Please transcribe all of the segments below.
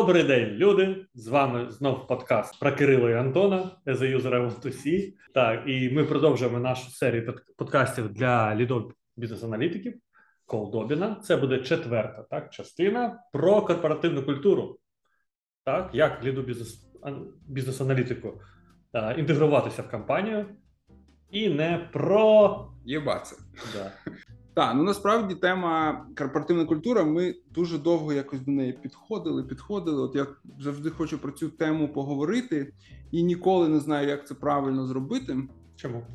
Добрий день, люди! З вами знов подкаст про Кирило і Антона as a user I want to see. Так, і ми продовжуємо нашу серію подкастів для лідов бізнес-аналітиків Колдобіна. Це буде четверта так, частина про корпоративну культуру. Так, як ліду бізнес бізнес-аналітику а, інтегруватися в компанію, і не про. Єбаться. Да. Так, ну насправді тема корпоративна культура. Ми дуже довго якось до неї підходили, підходили. От я завжди хочу про цю тему поговорити і ніколи не знаю, як це правильно зробити. Чому?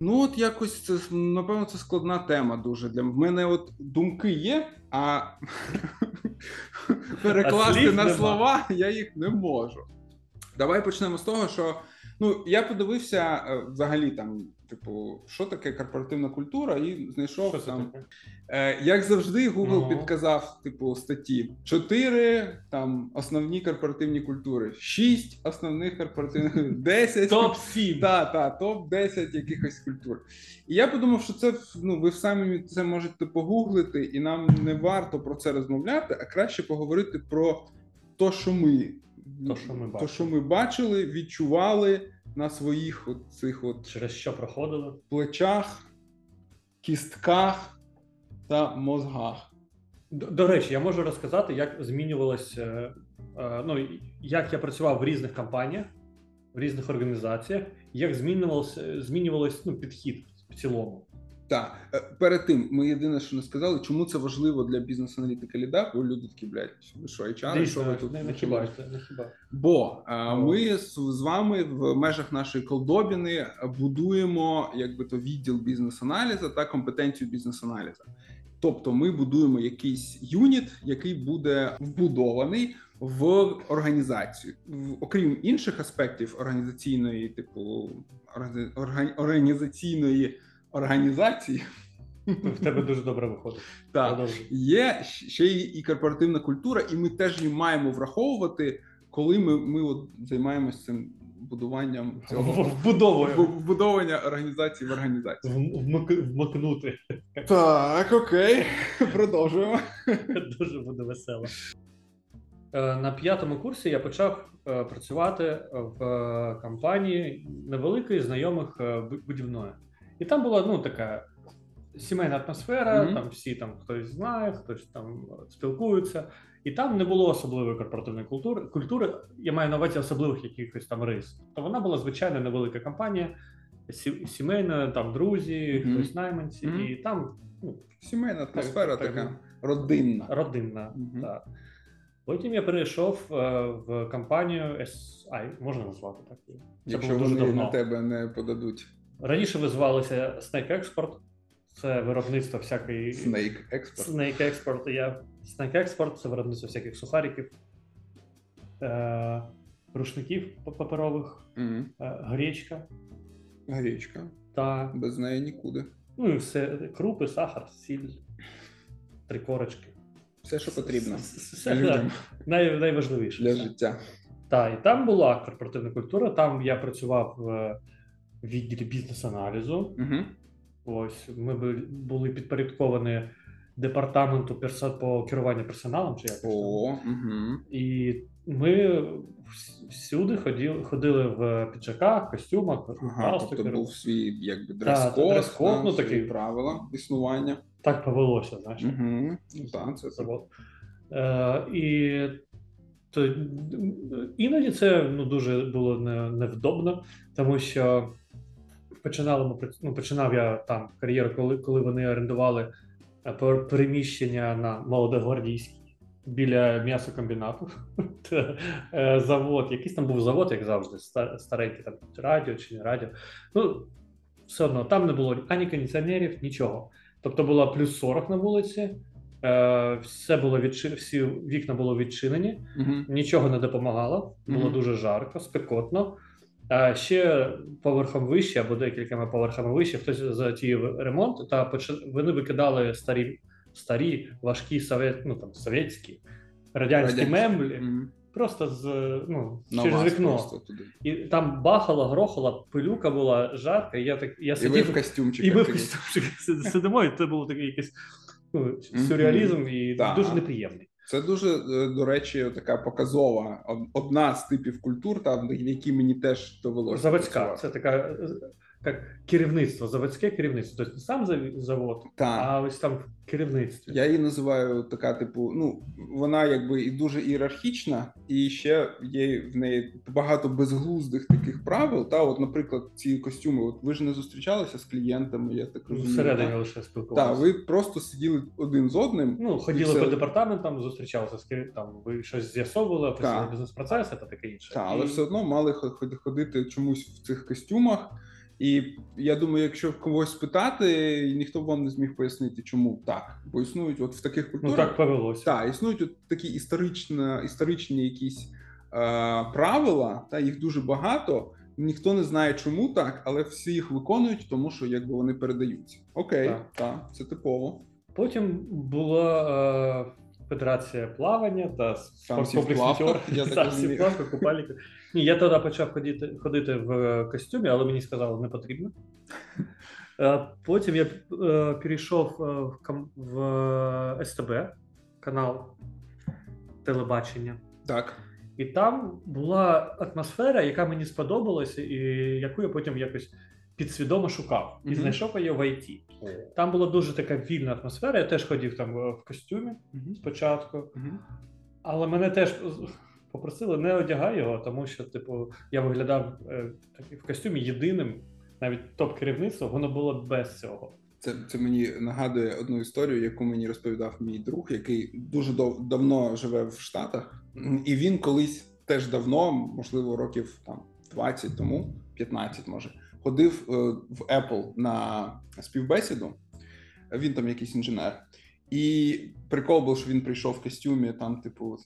Ну, от якось це напевно це складна тема дуже для мене. От думки є, а перекласти на слова я їх не можу. Давай почнемо з того, що ну я подивився е, взагалі там, типу, що таке корпоративна культура, і знайшов Що там. Е, як завжди, Google Ну. підказав типу статті: чотири там основні корпоративні культури, шість основних корпоративних 10 Топ 7 та, та, топ 10 якихось культур. І я подумав, що це ну, ви самі це можете погуглити, і нам не варто про це розмовляти, а краще поговорити про те, що ми, То, що ми то, що ми бачили, відчували на своїх от цих от через що проходили. плечах, кістках та мозгах. До, до речі, я можу розказати, як змінювалося, е, е, ну як я працював в різних компаніях, в різних організаціях, як змінювався змінювався ну, підхід в цілому. Так, е, перед тим ми єдине, що не сказали, чому це важливо для бізнес-аналітика ліда, бо люди такі, блядь, ви що, HR, що ви тут не, не хіба не хіба. Бо е, О. ми з, з вами в межах нашої колдобіни будуємо якби то відділ бізнес-аналізу та компетенцію бізнес-аналізу. Тобто ми будуємо якийсь юніт, який буде вбудований в організацію, В- окрім інших аспектів організаційної, типу органі- органі- організаційної організації. В тебе дуже добре виходить. Так. Є ще і корпоративна культура, і ми теж її маємо враховувати, коли ми, ми от займаємося цим будуванням цього вбудовування організації в вмик- Вмикнути. Так, окей, продовжуємо. Дуже буде весело. Е, На п'ятому курсі я почав е, працювати в е, компанії невеликої знайомих будівної. І там була ну така сімейна атмосфера, Мгм. там всі там хтось знає, хтось там спілкується. І там не було особливої корпоративної культури. Культури я маю на увазі особливих якихось там рис. То вона була звичайно невелика компанія, сі- сімейна, там друзі, Мгм. хтось найманці, Мгм. і там ну, Сімейна атмосфера так, така родинна. родинна. Так. Потім я перейшов е, в компанію SI, можна назвати так. Це Якщо було дуже вони давно. на тебе не подадуть Раніше визивалося Snake Export, це виробництво всякої Snake Expert. Snake Export. Я Snake Export це виробництво всяких сухариків, е, рушників па- паперових, Мгм. е, гречка Гречка. та Без неї нікуди. ну і все крупи, сахар, сіль, три корочки. Все, що потрібно Все людям най, найважливіше. для життя. Так, і там була корпоративна культура. Там я працював в відділі бізнес-аналізу. Угу. Ось ми бу- були підпорядковані департаменту перса- по керуванню персоналом, чи якось. О, угу. І ми всюди ходили, ходили в піджаках, костюмах, Ага, тобто був свій якби дрес-код, дрес-код, та, ну, свої такий. правила існування. Так повелося, знаєш. Угу. Так, це Завод. Е, і то, іноді це ну, дуже було не, невдобно, тому що починали ми ну, починав я там кар'єру, коли, коли вони орендували е, переміщення на Молодогвардійській біля м'ясокомбінату. Е, Завод, якийсь там був завод, як завжди, старенький там радіо чи не радіо. Ну, все одно там не було ані кондиціонерів, нічого. Тобто було плюс 40 на вулиці, е, все було відчи... всі вікна було відчинені, угу. нічого не допомагало, було Мгм. дуже жарко, спекотно. А ще поверхом вище або декількома поверхами вище хтось затіяв ремонт, та поч- вони викидали старі, старі важкі совєт... ну, там, совєтські радянські меблі просто з ну, через вікно. Туди. І там бахало, грохало, пилюка була жарка. І я так я І ви в костюмчиках. і ми в костюмчиках сидимо, і це був такий якийсь ну, сюрреалізм і Так. дуже неприємний. Це дуже е, до речі, така показова одна з типів культур, там в якій мені теж довелося. Заводська, працювати. це така як керівництво, заводське керівництво. Тобто не сам завод, Так. а ось там в керівництві. Я її називаю така, типу, ну вона якби і дуже ієрархічна, і ще є в неї багато безглуздих таких правил. Та, от, наприклад, ці костюми, от ви ж не зустрічалися з клієнтами, я так розумію. Всередині лише спілкувалися. Так, ви просто сиділи один з одним. Ну, ходили все. по департаментам, зустрічалися з там, ви щось з'ясовували, описували Так. бізнес-процеси та таке інше. Так, але І- все одно мали хо- хо- ходити чомусь в цих костюмах. І я думаю, якщо когось спитати, ніхто б вам не зміг пояснити, чому так. Бо існують от в таких Ну так повелося. Так, існують от такі історично, історичні якісь е, правила, та їх дуже багато. Ніхто не знає, чому так, але всі їх виконують, тому що якби вони передаються. Окей, Так. так, це типово. Потім була е, Федерація плавання та я так плавках, купальники. Ні, я тоді почав ходити, ходити в костюмі, але мені сказали, не потрібно. Е, Потім я е, перейшов е, в, в СТБ канал телебачення. Так. І там була атмосфера, яка мені сподобалася, і яку я потім якось підсвідомо шукав. І знайшов її в IT. Там була дуже така вільна атмосфера. Я теж ходив там е, в костюмі спочатку, але мене теж попросили не одягай його, тому що, типу, я виглядав е, так, в костюмі єдиним, навіть топ-керівництво, воно було без цього. Це, це мені нагадує одну історію, яку мені розповідав мій друг, який дуже дав, давно живе в Штатах, і він колись теж давно, можливо, років там 20 тому, 15 може, ходив е, в Apple на співбесіду. Він там якийсь інженер. І прикол був, що він прийшов в костюмі, там, типу,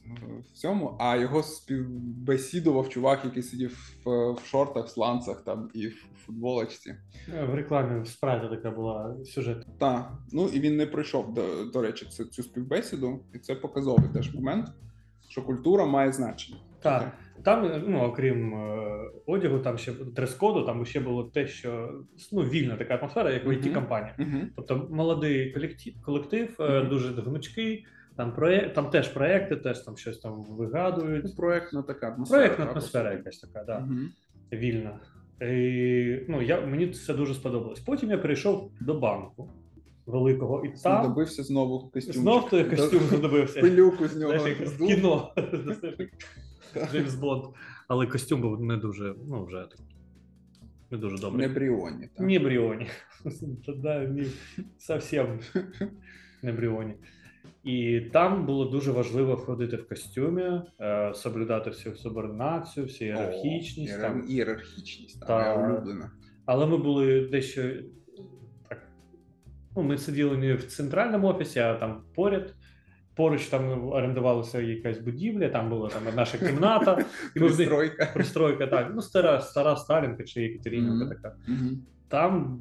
в цьому, а його співбесідував чувак, який сидів в, в шортах, сланцах там і в футболочці. Е, В рекламі в спрайті така була сюжет. Так, ну і він не пройшов до, до речі, цю, цю співбесіду, і це показовий теж момент, що культура має значення. Так. Там, ну окрім е, одягу, там ще дрес-коду, там ще було те, що ну, вільна така атмосфера, як в it компанії Угу. Тобто молодий колектив, колектив е, Мгм. дуже гнучкий, там проєкт, там теж проекти, теж там щось там вигадують. Проектна така атмосфера. Проєктна атмосфера якась така, да, Мгм. вільна. І, ну, я, мені це дуже сподобалось. Потім я перейшов до банку великого, і там Добився знову костюм. знов той костюм задобився. Пилюку з нього Знаєш, як в кіно. Джеймс Бонд. Але костюм був не дуже, ну вже так, не дуже добрий. Не Бріоні. так. Не Бріоні. Да, не, совсем не Бріоні. І там було дуже важливо ходити в костюмі, е, соблюдати всю субординацію, всю ієрархічність. О, там. Ієрархічність, там, Та- улюблена. Але ми були дещо. Ну, ми сиділи не в центральному офісі, а там поряд. Поруч там орендувалася якась будівля, там була там наша кімната, і Пристройка. пристройка, так. Ну, стара, стара Сталінка чи Єкатеринівка Мгм. така. Там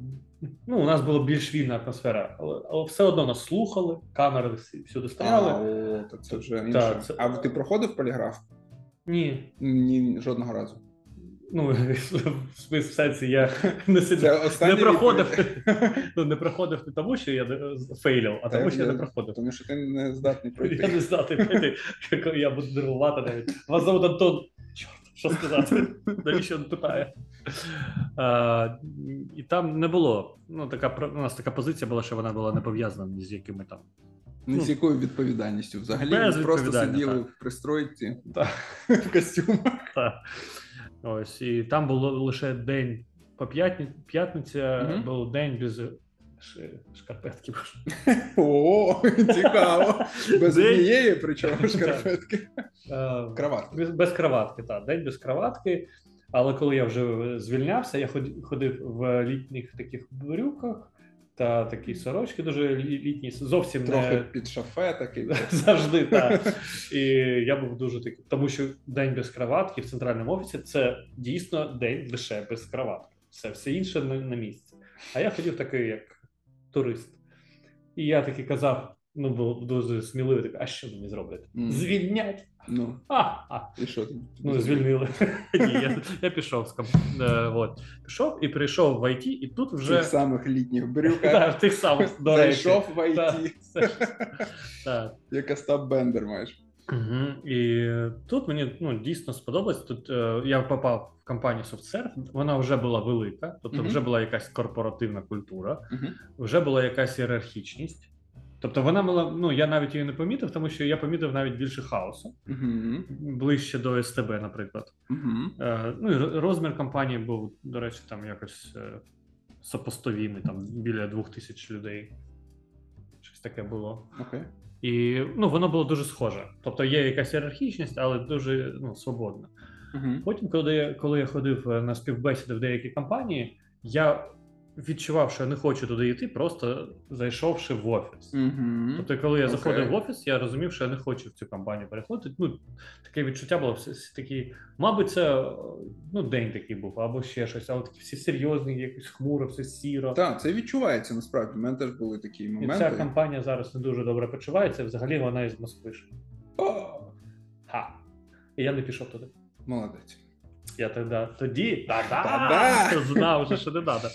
ну, у нас була більш вільна атмосфера, але, але все одно нас слухали, камери всюди А, о, то це вже інше. це- А ти проходив поліграф? Ні. Ні, жодного разу. Ну, в сенсі я не сидів. Не проходив, ну не проходив не тому, що я фейлів, а тому, що я не проходив. Тому що ти не здатний Я не знати пройти, як я буду нервувати навіть. Вас зовут Антон. Чорт, що сказати? Навіщо він питає? А, і там не було. Ну, така у нас така позиція була, що вона була не пов'язана ні з якими там. Ні Ну, з якою відповідальністю. Взагалі ми просто сиділи так. в пристройці Так. в костюмах. Та. Ось, і там було лише день по п'ятні, п'ятниця, угу. був день без шкарпетки. О, цікаво. Без однієї, причому шкарпетки. Е, Краватки. Без, без краватки, так, день без краватки. Але коли я вже звільнявся, я ходив в літніх таких брюках та такі сорочки дуже літні, зовсім Трохи не під шафе такий. завжди так. І я був дуже такий, тому що день без краватки в центральному офісі це дійсно день лише без краватки. Все, все інше на, на місці. А я ходив такий, як турист. І я таки казав: ну, був дуже сміливий. Так, а що мені зроблять? Звільнять. Ну, і що ти? Ну, звільнили. Ні, я, я пішов з ком... е, от. Пішов і прийшов в IT, і тут вже тих самих літніх Так, брюках. в тих самих, до речі. Зайшов в Так, IT, Так. як Остап Бендер маєш. Угу. І тут мені ну, дійсно сподобалось. Тут е, я попав в компанію SoftServe, вона вже була велика, тобто Мгм. вже була якась корпоративна культура, Мгм. вже була якась ієрархічність. Тобто вона була, ну я навіть її не помітив, тому що я помітив навіть більше хаосу, Мгм. ближче до СТБ, наприклад. Мгм. Е, ну і розмір компанії був, до речі, там якось е, сопоставимий, там біля двох тисяч людей. Щось таке було. Окей. І ну, воно було дуже схоже. Тобто є якась ієрархічність, але дуже ну, свободна. Мгм. Потім, коли я, коли я ходив е, на співбесіди в деякі компанії, я відчував, що я не хочу туди йти, просто зайшовши в офіс. Мгм. Тобто, коли я Окей. заходив в офіс, я розумів, що я не хочу в цю компанію переходити. Ну, таке відчуття було такі, мабуть, це ну, день такий був, або ще щось, але такі всі серйозні, якось хмуро, все сіро. Так, це відчувається насправді. У мене теж були такі І ця компанія зараз не дуже добре почувається. Взагалі вона із Москви. О, Ха. І я не пішов туди. молодець. Я тоді, тоді Та-да! та-да, знав вже, що не треба.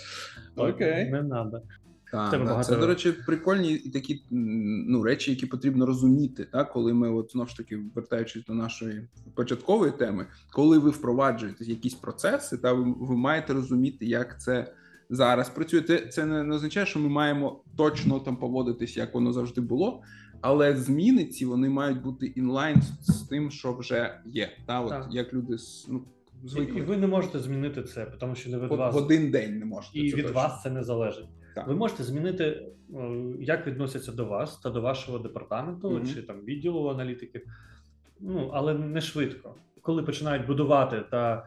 Окей. Не треба. Тебе багато- Це, до речі, прикольні такі ну, речі, які потрібно розуміти, так? коли ми, от, знову ж таки, вертаючись до нашої початкової теми, коли ви впроваджуєте якісь процеси, та ви, ви маєте розуміти, як це зараз працює. Це, це не, не означає, що ми маємо точно там поводитись, як воно завжди було. Але зміни ці вони мають бути інлайн з, з тим, що вже є. Та, от, Так. як люди ну, І, і ви не можете змінити це, тому що не від От вас в один день не можете. і це від точно. вас це не залежить. Так. Ви можете змінити, е, як відносяться до вас та до вашого департаменту Мгм. чи там відділу аналітики, ну але не швидко. Коли починають будувати та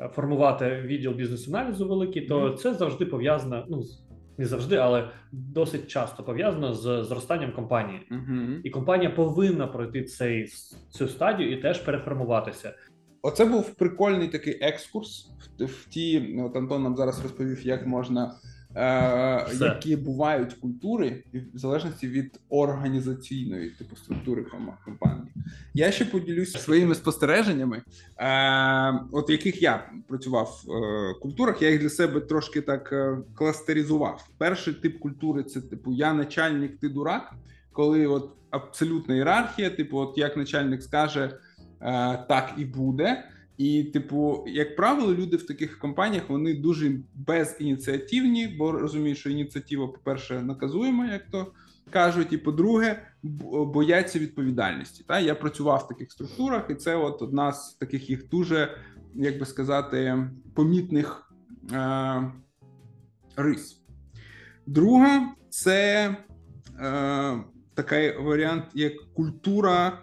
е, формувати відділ бізнес-аналізу великий, то Мгм. це завжди пов'язано. Ну з- не завжди, але досить часто пов'язано з зростанням компанії. Мгм. І компанія повинна пройти цей цю стадію і теж переформуватися. Оце був прикольний такий екскурс в, в ті. От Антон нам зараз розповів, як можна. Е, Все. які бувають культури в залежності від організаційної типу структури компанії. Я ще поділюся своїми спостереженнями, е, от яких я працював в е, культурах, я їх для себе трошки так е, кластеризував. Перший тип культури це типу я начальник, ти дурак, коли от абсолютна ієрархія, типу, от як начальник скаже, так і буде. І, типу, як правило, люди в таких компаніях вони дуже безініціативні, бо розуміють, що ініціатива, по-перше, наказуєма, як то кажуть, і по-друге, бояться відповідальності. Та я працював в таких структурах, і це от одна з таких їх дуже, як би сказати, помітних е- рис. Друга це е- такий варіант, як культура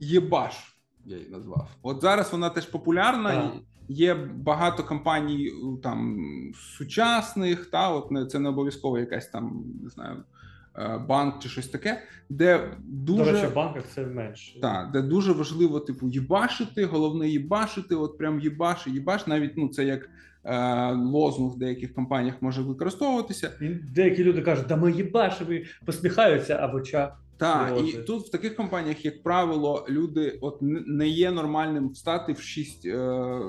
єбаш. Я її назвав. От зараз вона теж популярна. Так. Є багато компаній там сучасних, та от не це не обов'язково якась там не знаю е, банк чи щось таке, де дуже До речі, в банках це менше. та, де дуже важливо, типу, їбашити, головне їбашити, от прям їбаш, їбаш. Навіть ну це як е, лозунг в деяких компаніях може використовуватися. І деякі люди кажуть, да ми їбашимо, посміхаються або ча. Так, і тут в таких компаніях, як правило, люди от не є нормальним встати в 6 е, е,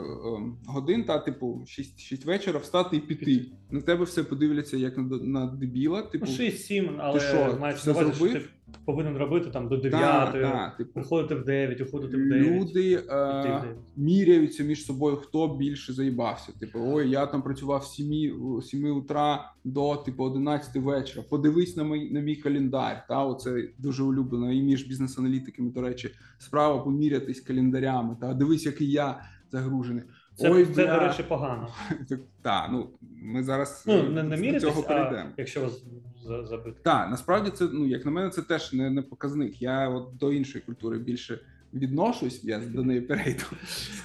годин, та типу 6, 6 вечора, встати і піти. На тебе все подивляться як на, на дебіла. Типу, Ну, 6-7, але що, маєш все зробив? ти повинен робити там до 9, та, та, типу, приходити в 9, уходити в 9. люди е, міряються між собою, хто більше заїбався. Типу, ой, я там працював з 7, 7 утра до типу 11 вечора. Подивись на мій на мій календар. Та оце дуже улюблено і між бізнес-аналітиками. До речі, справа помірятись календарями. Та дивись, який я загружений. Це, ой, це бля. до речі, погано. Так, ну ми зараз Ну, е, не, не мірятись, цього перейдемо. якщо вас за- забити. Так, насправді це ну як на мене, це теж не, не показник. Я от до іншої культури більше відношусь. Я до неї перейду.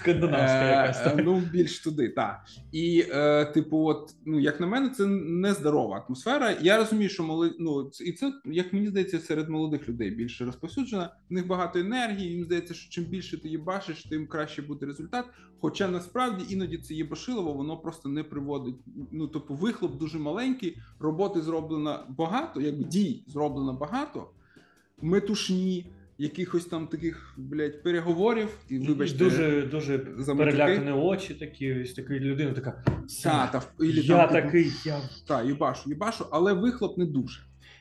Скандинавська якась. Е, так. Ну, більш туди, так. І, е, типу, от, ну, як на мене, це нездорова атмосфера. Я розумію, що моли... ну, і це, як мені здається, серед молодих людей більше розповсюджена. В них багато енергії. Їм здається, що чим більше ти їбашиш, тим краще буде результат. Хоча насправді іноді це їбашилово, воно просто не приводить. Ну, тобто, вихлоп дуже маленький, роботи зроблено багато, якби дій зроблено багато. метушні, якихось там таких блядь, переговорів, і вибачте, дуже дуже перелякані очі такі, ось така людина така. та, та, ілі я там, такий, я та, їбашу, їбашу, але вихлоп не дуже.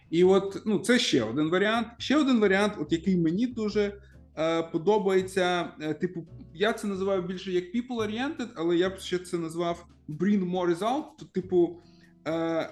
І от ну, це ще один варіант. Ще один варіант, от який мені дуже е, подобається. Е, типу, я це називаю більше як people-oriented, але я б ще це назвав bring more result. То, типу, е, е,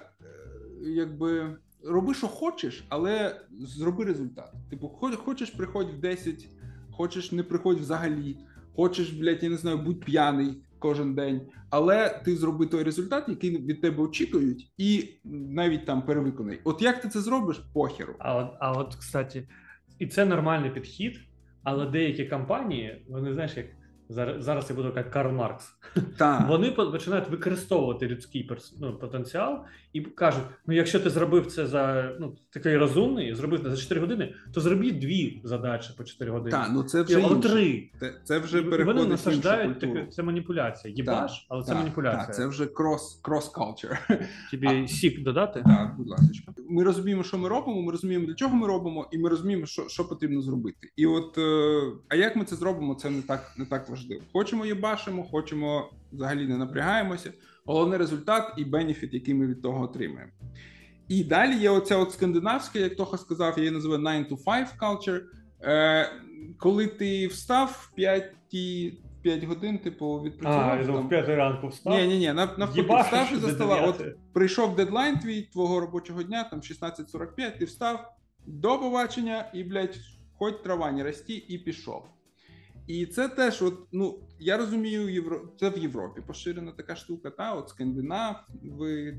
якби роби, що хочеш, але зроби результат. Типу, хо- хочеш, приходь в 10, хочеш, не приходь взагалі. Хочеш, блядь, я не знаю, будь п'яний кожен день, але ти зроби той результат, який від тебе очікують, і навіть там перевиконай. От як ти це зробиш, похеру. А от, а от, кстати, і це нормальний підхід, але деякі компанії, вони знаєш, як зараз, зараз я буду як Карл Маркс. Так, Вони починають використовувати людський перс, ну, потенціал і кажуть: ну, якщо ти зробив це за ну, такий розумний, зробив це за 4 години, то зробіть дві задачі по 4 години. та, ну це вже інше. три. Це, це вже І вони переходить в іншу насаждають таке, це маніпуляція. Єбаш, але це Так, маніпуляція. Так, це вже крос, крос culture. Тобі сік додати? Так, будь ласка. Ми розуміємо, що ми робимо. Ми розуміємо, для чого ми робимо, і ми розуміємо, що, що потрібно зробити. І от е, а як ми це зробимо, це не так не так важливо. Хочемо їбашимо, хочемо взагалі не напрягаємося. Головний результат і бенефіт, який ми від того отримаємо. І далі є оця от скандинавська, як Тоха сказав, я її називаю 9 to 5 culture. Е, коли ти встав в 5, 5 годин, типу, відпрацював. А, там- в п'ятий ранку встав. ні, ні, ні, навпаки, встав ти до за стола. От прийшов дедлайн твій твого робочого дня, там 16.45, ти встав до побачення і, блядь, хоч трава не рості, і пішов. І це теж, от, ну, я розумію, Євро... це в Європі поширена така штука, та, от Скандинав,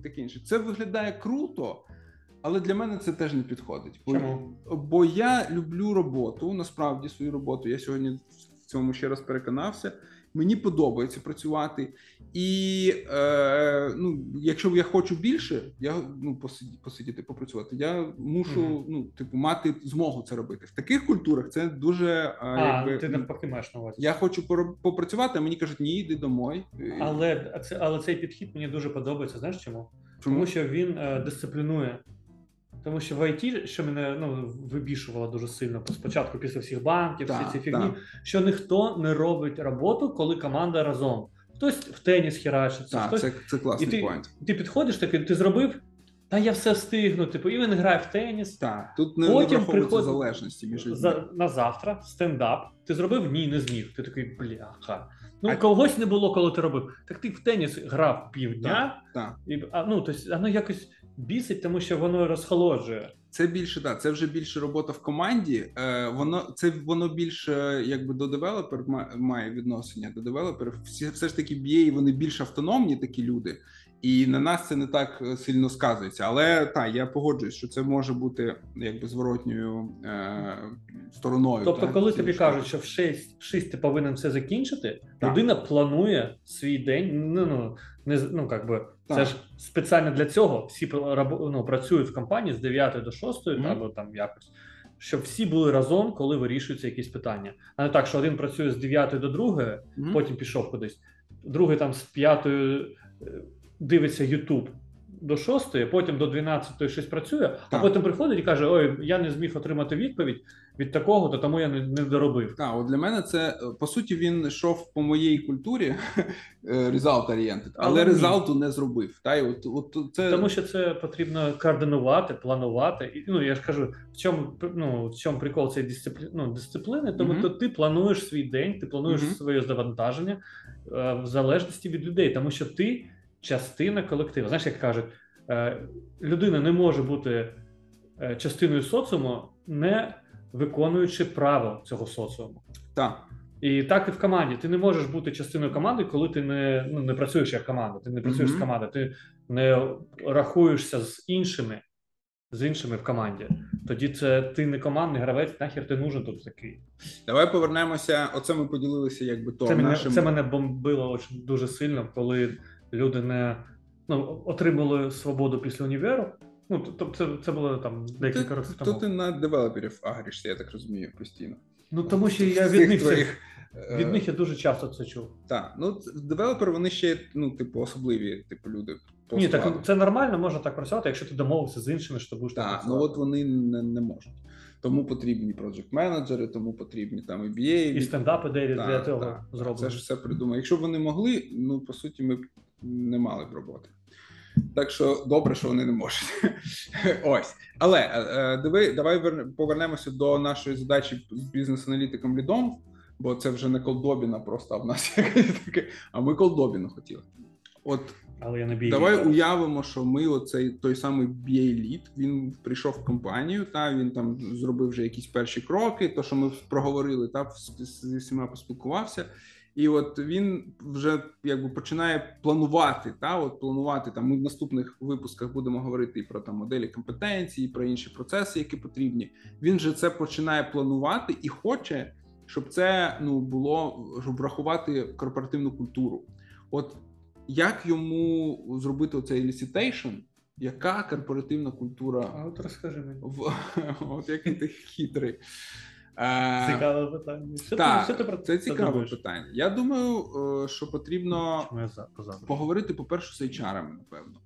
таке інше. Це виглядає круто, але для мене це теж не підходить. Бо, Чому? бо я люблю роботу, насправді свою роботу. Я сьогодні в цьому ще раз переконався. Мені подобається працювати, і е, ну, якщо я хочу більше, я ну посидіти, посидіти попрацювати. Я мушу Мгм. ну, типу, мати змогу це робити. В таких культурах це дуже е, А, якби, ти ну, навпаки маєш на увазі. я хочу попрацювати, а мені кажуть, ні, йди домой. Але, це, але цей підхід мені дуже подобається. Знаєш чому? Тому що він е, дисциплінує. Тому що в ІТ, що мене ну, вибішувало дуже сильно спочатку після всіх банків, Так, всі ці фігні, так. що ніхто не робить роботу, коли команда разом. Хтось в теніс херачиться, Так, хтось це, це класний І ти- point. ти підходиш такий, ти зробив, та я все встигну. Типу, і він грає в теніс. Так, тут не, Потім не приходить залежності між людьми. За, на завтра стендап. Ти зробив? Ні, не зміг. Ти такий бляха. Ну, А- когось не було, коли ти робив. Так ти в теніс грав півдня, Так. і а, ну, тобто, воно якось бісить, тому що воно розхолоджує. Це більше да, це вже більше робота в команді. Е, воно це воно більше якби до девелопер має відношення до девелоперів. Всі все ж таки BA, вони більш автономні, такі люди, і на нас це не так е, сильно сказується. Але так, я погоджуюсь, що це може бути якби зворотньою е, стороною. Тобто, так, коли тобі кажуть, що в 6, в 6 ти повинен все закінчити, Так. людина планує свій день. Ну, ну, не, ну як би, це ж спеціально для цього всі ну, працюють в компанії з 9 до 6, Мгм. або там якось. Щоб всі були разом, коли вирішуються якісь питання. А не так, що один працює з 9 до 2, Мгм. потім пішов кудись. Другий там з 5 дивиться YouTube до 6, потім до 12 щось працює, а потім приходить і каже: Ой, я не зміг отримати відповідь від такого, то тому я не, не доробив. Так, от для мене це е, по суті він йшов по моїй культурі е, result oriented, але Але ні. не зробив. Та й от, от це Тому що це потрібно координувати, планувати. І ну я ж кажу, в чому ну, в чому прикол цієї дисциплі... ну, дисципліни, тому Мгм. то ти плануєш свій день, ти плануєш Мгм. своє завантаження е, в залежності від людей, тому що ти частина колективу. Знаєш, як кажуть, е, людина не може бути е, частиною соціуму, не виконуючи правил цього соціуму. так. І так і в команді. Ти не можеш бути частиною команди, коли ти не, ну, не працюєш як команда. Ти не працюєш Мгм. з командою, ти не рахуєшся з іншими, з іншими в команді. Тоді це ти не командний гравець, нахер ти нужен тут такий. Давай повернемося. Оце ми поділилися, якби то Це мене, це мене бомбило дуже сильно, коли люди не ну, отримали свободу після універу. Ну, тобто це, це було там декілька років то ти на девелоперів агрішся, я так розумію, постійно. Ну тому що я від них, твоїх, е, від них я дуже часто це чув. Так, ну девелопери вони ще ну, типу, особливі, типу, люди. по Ні, складу. так це нормально, можна так працювати, якщо ти домовився з іншими, що ти будеш так Так, ну от вони не, не можуть. Тому потрібні project менеджери тому потрібні там MBA. І стендапи Так, для цього зроблені. Це ж все придумано. Якщо б вони могли, ну по суті, ми б не мали б роботи. Так що добре, що вони не можуть. Ось. Але е, диви, давай вер- повернемося до нашої задачі з бізнес-аналітиком лідом, бо це вже не колдобіна, просто а в нас якесь таке. А ми колдобіну хотіли. От Але я не бій. Давай уявимо, що ми оцей той самий BA лід. Він прийшов в компанію, та він там зробив вже якісь перші кроки. То, що ми проговорили, та зі всіма поспілкувався. І от він вже якби починає планувати. Та от планувати там. Ми в наступних випусках будемо говорити і про там моделі компетенції, і про інші процеси, які потрібні. Він же це починає планувати і хоче, щоб це ну було щоб врахувати корпоративну культуру. От як йому зробити оцей elicitation? Яка корпоративна культура? А от розкажи мені. В от який ти хитрий. Е, Цікаве питання. Що так, ти, що ти про це цікаве думаєш? питання. Я думаю, е, що потрібно поговорити, по-перше, з HR, напевно.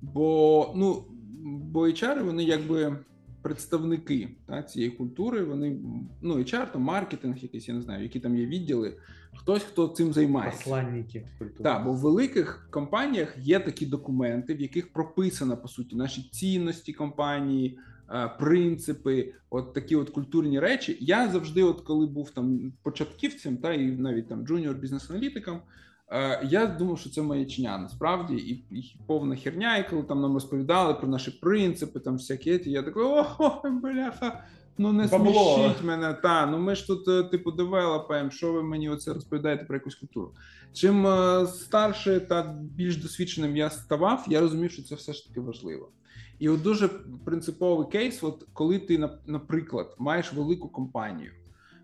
Бо, ну, бо HR, вони якби представники та, цієї культури. Вони, ну, HR, там маркетинг, якийсь, я не знаю, які там є відділи. Хтось, хто цим займається. Посланники культури. Так, бо в великих компаніях є такі документи, в яких прописано по суті наші цінності компанії, е, принципи, от такі от культурні речі. Я завжди, от коли був там початківцем, та і навіть там джуніор бізнес-аналітиком, я думав, що це маячня насправді, і, і повна херня. І коли там нам розповідали про наші принципи, там всякі, я такий, о, бляха. Ну не Бабло. смішіть мене, та ну ми ж тут е, типу девелопаємо, що ви мені оце розповідаєте про якусь культуру. Чим е, старше та більш досвідченим я ставав, я розумів, що це все ж таки важливо. І от дуже принциповий кейс, от коли ти, нап- наприклад, маєш велику компанію,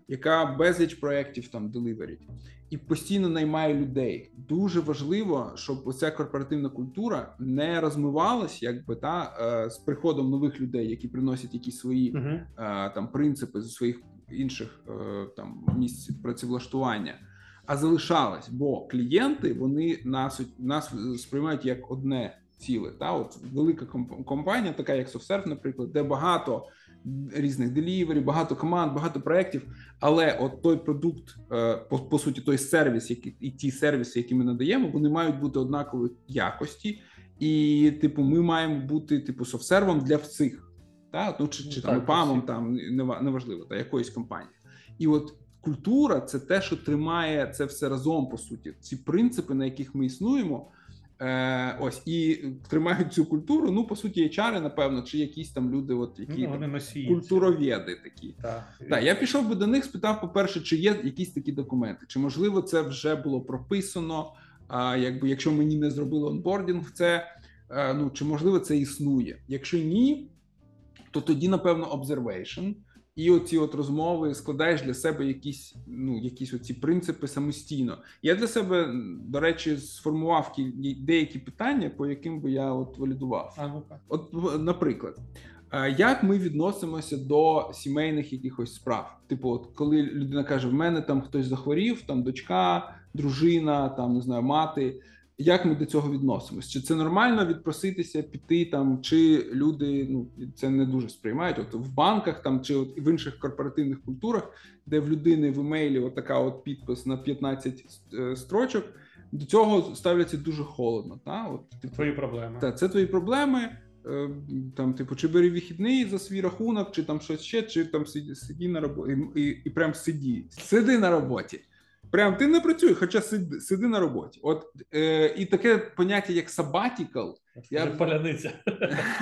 яка безліч проєктів там деливерить, і постійно наймає людей. Дуже важливо, щоб оця корпоративна культура не розмивалась, якби та е, з приходом нових людей, які приносять якісь свої е, там принципи зі своїх інших е, там місць працевлаштування, а залишалась, бо клієнти вони нас нас сприймають як одне ціле. Та от велика комп- компанія, така як SoftServe, наприклад, де багато різних делівері, багато команд, багато проєктів, але от той продукт, е, по, по суті, той сервіс, який і ті сервіси, які ми надаємо, вони мають бути однакової якості. І, типу, ми маємо бути типу софтсервом для всіх, та ну чи, чи там Так, ПАМом, всіх. там нева- неважливо, та якоїсь компанії. І от культура це те, що тримає це все разом. По суті, ці принципи, на яких ми існуємо. Е, ось і тримають цю культуру. Ну, по суті, HR, напевно, чи якісь там люди, от які Ну, там, вони культуроведи такі. Так. Так, я пішов би до них, спитав, по-перше, чи є якісь такі документи, чи можливо це вже було прописано. А якби якщо мені не зробили онбордінг, це е, ну чи можливо це існує? Якщо ні, то тоді напевно observation. І оці от розмови складаєш для себе якісь ну якісь оці принципи самостійно. Я для себе, до речі, сформував кі- деякі питання, по яким би я от валідував. А ну. От, наприклад, е, як ми відносимося до сімейних якихось справ? Типу, от коли людина каже: в мене там хтось захворів, там дочка, дружина, там не знаю, мати. Як ми до цього відносимось? Чи це нормально відпроситися, піти там, чи люди ну це не дуже сприймають? От в банках там чи от в інших корпоративних культурах, де в людини в емейлі от така от підпис на 15 е, строчок, до цього ставляться дуже холодно. Та от типу, Твої проблеми. та це твої проблеми. е, Там, типу, чи бери вихідний за свій рахунок, чи там щось ще, чи там сиді, сиді на роботі і, і, і прям сиді. Сиди на роботі. Прям ти не працюй, хоча сиди, сиди на роботі. От е, і таке поняття, як sabbatical, я-. Поляниця.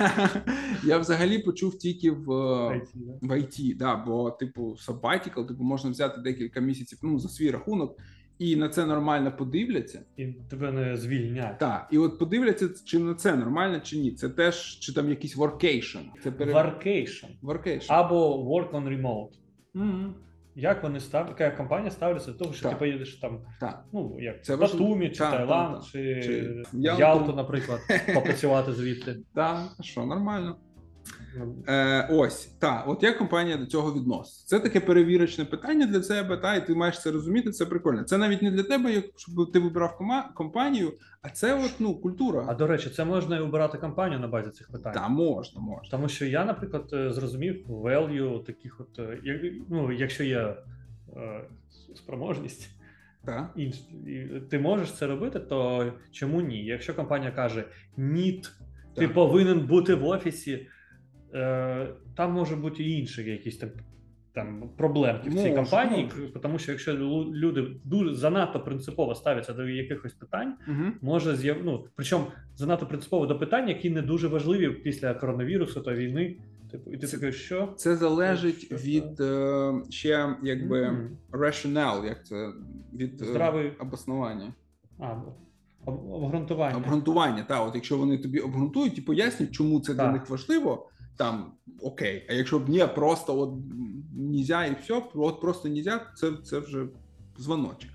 я взагалі почув тільки в, IT, в IT, да, бо, типу, sabbatical, типу, можна взяти декілька місяців ну, за свій рахунок, і на це нормально подивляться. І тебе не звільнять. Так, і от подивляться, чи на це нормально, чи ні. Це теж чи там якийсь workation. Це пере... Workation. workation. Або work on remote. Мгм. Як вони став, яка компанія ставляться до того, що Так. ти поїдеш там, Так. ну як Це. Батумі, чи Таїланд, чи. Ялту, наприклад, попрацювати звідти. Так, що, нормально. Е, ось та, от як компанія до цього відноситься? Це таке перевірочне питання для себе, та і ти маєш це розуміти. Це прикольно. Це навіть не для тебе, як щоб ти вибирав компанію, а це от ну культура. А до речі, це можна і обирати компанію на базі цих питань. Та можна, можна. Тому що я, наприклад, е, зрозумів value таких, от е, як- ну, якщо є е, спроможність, Та. інш, і ти можеш це робити, то чому ні? Якщо компанія каже ніт, ти повинен бути в офісі, там може бути і інші якісь там. Там проблемки в цій Може, компанії, тому що якщо люди дуже занадто принципово ставляться до якихось питань, Угу. може з'яв... ну, причому занадто принципово до питань, які не дуже важливі після коронавірусу та війни. Типу, і ти Це- такий, що? Це залежить Що від е, ще якби rationale, як це від е, Здравий- обоснування. А, обґрунтування. Обґрунтування, та от якщо вони тобі обґрунтують і пояснюють, чому це для них важливо, там окей. А якщо б ні, просто от нізя і все, от просто нізя, це, це вже дзвоночок.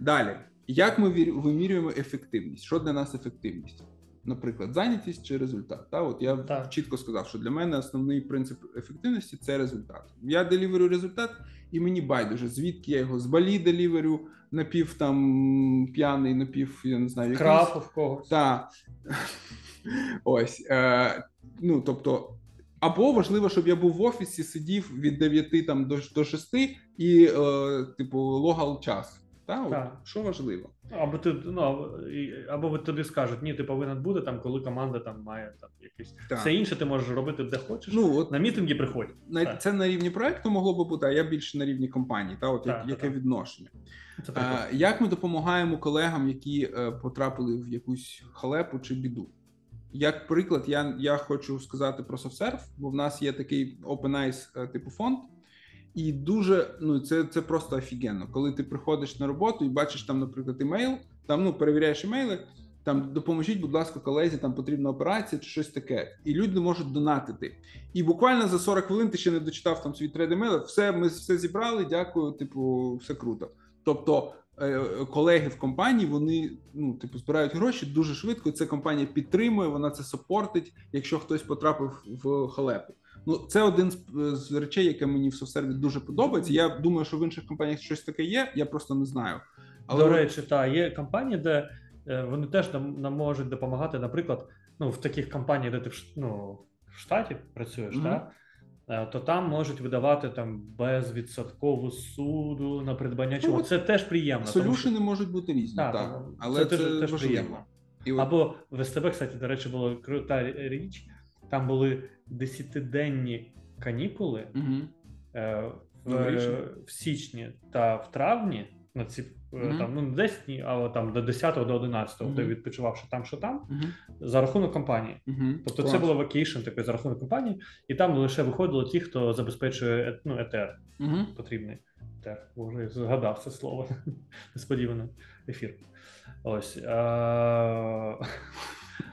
Далі, як ми вимірюємо ефективність? Що для нас ефективність? Наприклад, зайнятість чи результат. Та, от я Так. чітко сказав, що для мене основний принцип ефективності це результат. Я деліверю результат, і мені байдуже, звідки я його з балі деліверю, напів там п'яний, напів, я не знаю, якийсь. Крафу в когось. Так. Ось. Е, ну, тобто, або важливо, щоб я був в офісі, сидів від 9 там, до, до 6 і, е, типу, логал час. Та? От, Так. Що важливо? Або ти ну або, ви тобі скажуть, ні, ти повинен бути там, коли команда там має там якісь. Так. Все інше ти можеш робити де хочеш. Ну, от, На мітинги приходь. на, так. це на рівні проекту могло би бути, а я більше на рівні компанії. Та? От, Так, як, яке так. відношення? Це прикольно. Е, як ми допомагаємо колегам, які е, потрапили в якусь халепу чи біду? Як приклад, я, я хочу сказати про SoftServe, бо в нас є такий Open е, типу фонд, і дуже ну це, це просто офігенно. Коли ти приходиш на роботу і бачиш там, наприклад, імейл, там ну перевіряєш імейли. Там допоможіть, будь ласка, колезі, там потрібна операція чи щось таке, і люди можуть донатити. І буквально за 40 хвилин ти ще не дочитав там свій thread email, все ми все зібрали. Дякую, типу, все круто. Тобто колеги в компанії вони ну типу збирають гроші дуже швидко. Це компанія підтримує, вона це support ить, якщо хтось потрапив в халепу. Ну це один з, речей, яке мені в SoftServe і дуже подобається. Я думаю, що в інших компаніях щось таке є. Я просто не знаю. Але До речі, та є компанії, де е, вони теж нам, нам можуть допомагати, наприклад, ну, в таких компаніях, де ти в, ну, в штаті працюєш, Мгм. та, е, то там можуть видавати там безвідсоткову суду на придбання чого. Ну, от Це теж приємно. тому що- можуть бути різні, Так, так, ну, але це це, теж- теж приємно. І от, Або в СТБ, кстати, до речі, була крута річ. Там були десятиденні канікули угу. е, в, в січні та в травні. На ці е, Мгм. там ну не 10 днів, але там до 10 до 11, Мгм. де відпочивав, що там, що там, Угу. за рахунок компанії. Тобто це було vacation такий за рахунок компанії, і там лише виходили ті, хто забезпечує е- ну, ЕТР угу. потрібний. ЕТР, вже згадав це слово. Несподівано ефір. Ось. А,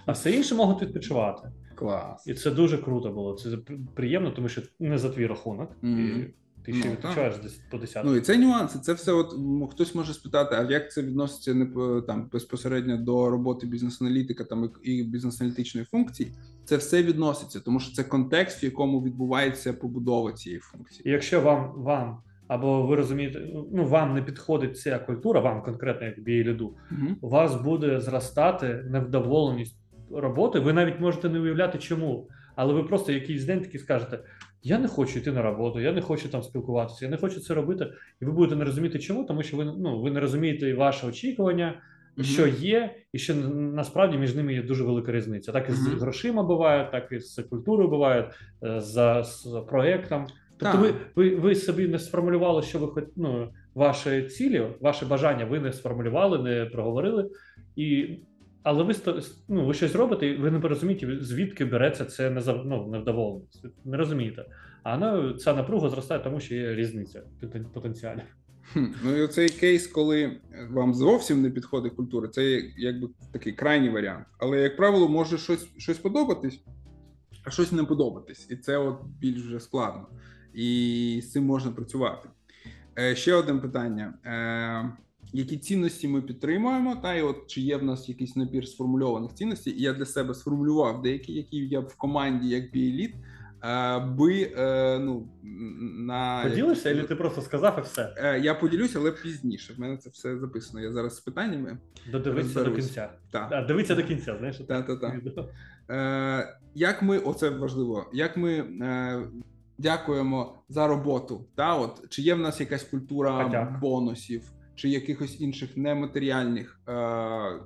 а все інше можуть відпочивати. клас. І це дуже круто було. Це при- приємно, тому що не за твій рахунок. І ти ще Ну, відпочиваєш десь по 10. Ну і це нюанси. Це все. От хтось може спитати, а як це відноситься не там безпосередньо до роботи бізнес-аналітика там і бізнес-аналітичної функції. Це все відноситься, тому що це контекст, в якому відбувається побудова цієї функції. І якщо вам вам або ви розумієте, ну вам не підходить ця культура, вам конкретно як бійліду, Угу. у вас буде зростати невдоволеність роботи. Ви навіть можете не уявляти, чому. Але ви просто якийсь день такий скажете: я не хочу йти на роботу, я не хочу там спілкуватися, я не хочу це робити. І ви будете не розуміти, чому, тому що ви ну ви не розумієте і ваше очікування, Мгм. що є, і що насправді між ними є дуже велика різниця. Так і з Мгм. грошима буває, так і з культурою буває, е, за з проектом. Тобто, ви, ви, ви собі не сформулювали, що ви хоч ну, ваші цілі, ваші бажання, ви не сформулювали, не проговорили. І, але ви ну, ви щось робите, і ви не розумієте, звідки береться це ну, невдоволеність. Не розумієте. А вона ця напруга зростає, тому що є різниця потен- потенціалів. Ну і оцей кейс, коли вам зовсім не підходить культура, це якби такий крайній варіант. Але, як правило, може щось, щось подобатись, а щось не подобатись. І це от більш вже складно. І з цим можна працювати. Е, ще одне питання: е, які цінності ми підтримуємо, та і от чи є в нас якийсь набір сформульованих цінностей. І я для себе сформулював деякі, які я б в команді як біеліт, би е, ну на поділишся, або ти просто сказав і все. Е, я поділюся, але пізніше. В мене це все записано. Я зараз з питаннями. Додивитися до кінця. Так. А, дивиться до кінця, знаєш? Так, так, так. Е, Як ми, оце важливо, як ми е, дякуємо за роботу. Та, от, Чи є в нас якась культура Подяк. бонусів, чи якихось інших нематеріальних е,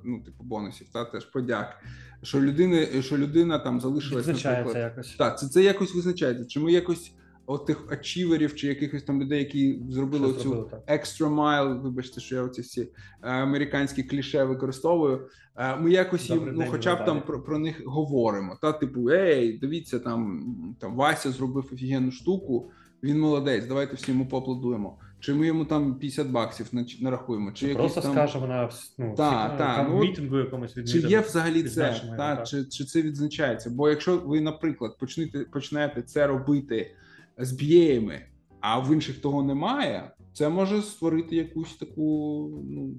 ну, типу бонусів, та теж подяк. Що людини, що людина там залишилась наприклад. якось. Так, це, це якось визначається. Чи ми якось от тих ачіверів, чи якихось там людей, які зробили зробили, так. extra mile, вибачте, що я оці всі е, американські кліше використовую. Е, Ми якось їм, Добрий ну, хоча б там про, про них говоримо. Та, типу, ей, дивіться, там, там Вася зробив офігенну штуку, він молодець, давайте всі йому поаплодуємо. Чи ми йому там 50 баксів нарахуємо, чи, просто там... скажемо на ну, Та, всі- та, там ну, мітингу якомусь Чи є взагалі це, та, так. чи, чи це відзначається? Бо якщо ви, наприклад, почнете, почнете це робити з бієями, а в інших того немає, це може створити якусь таку, ну,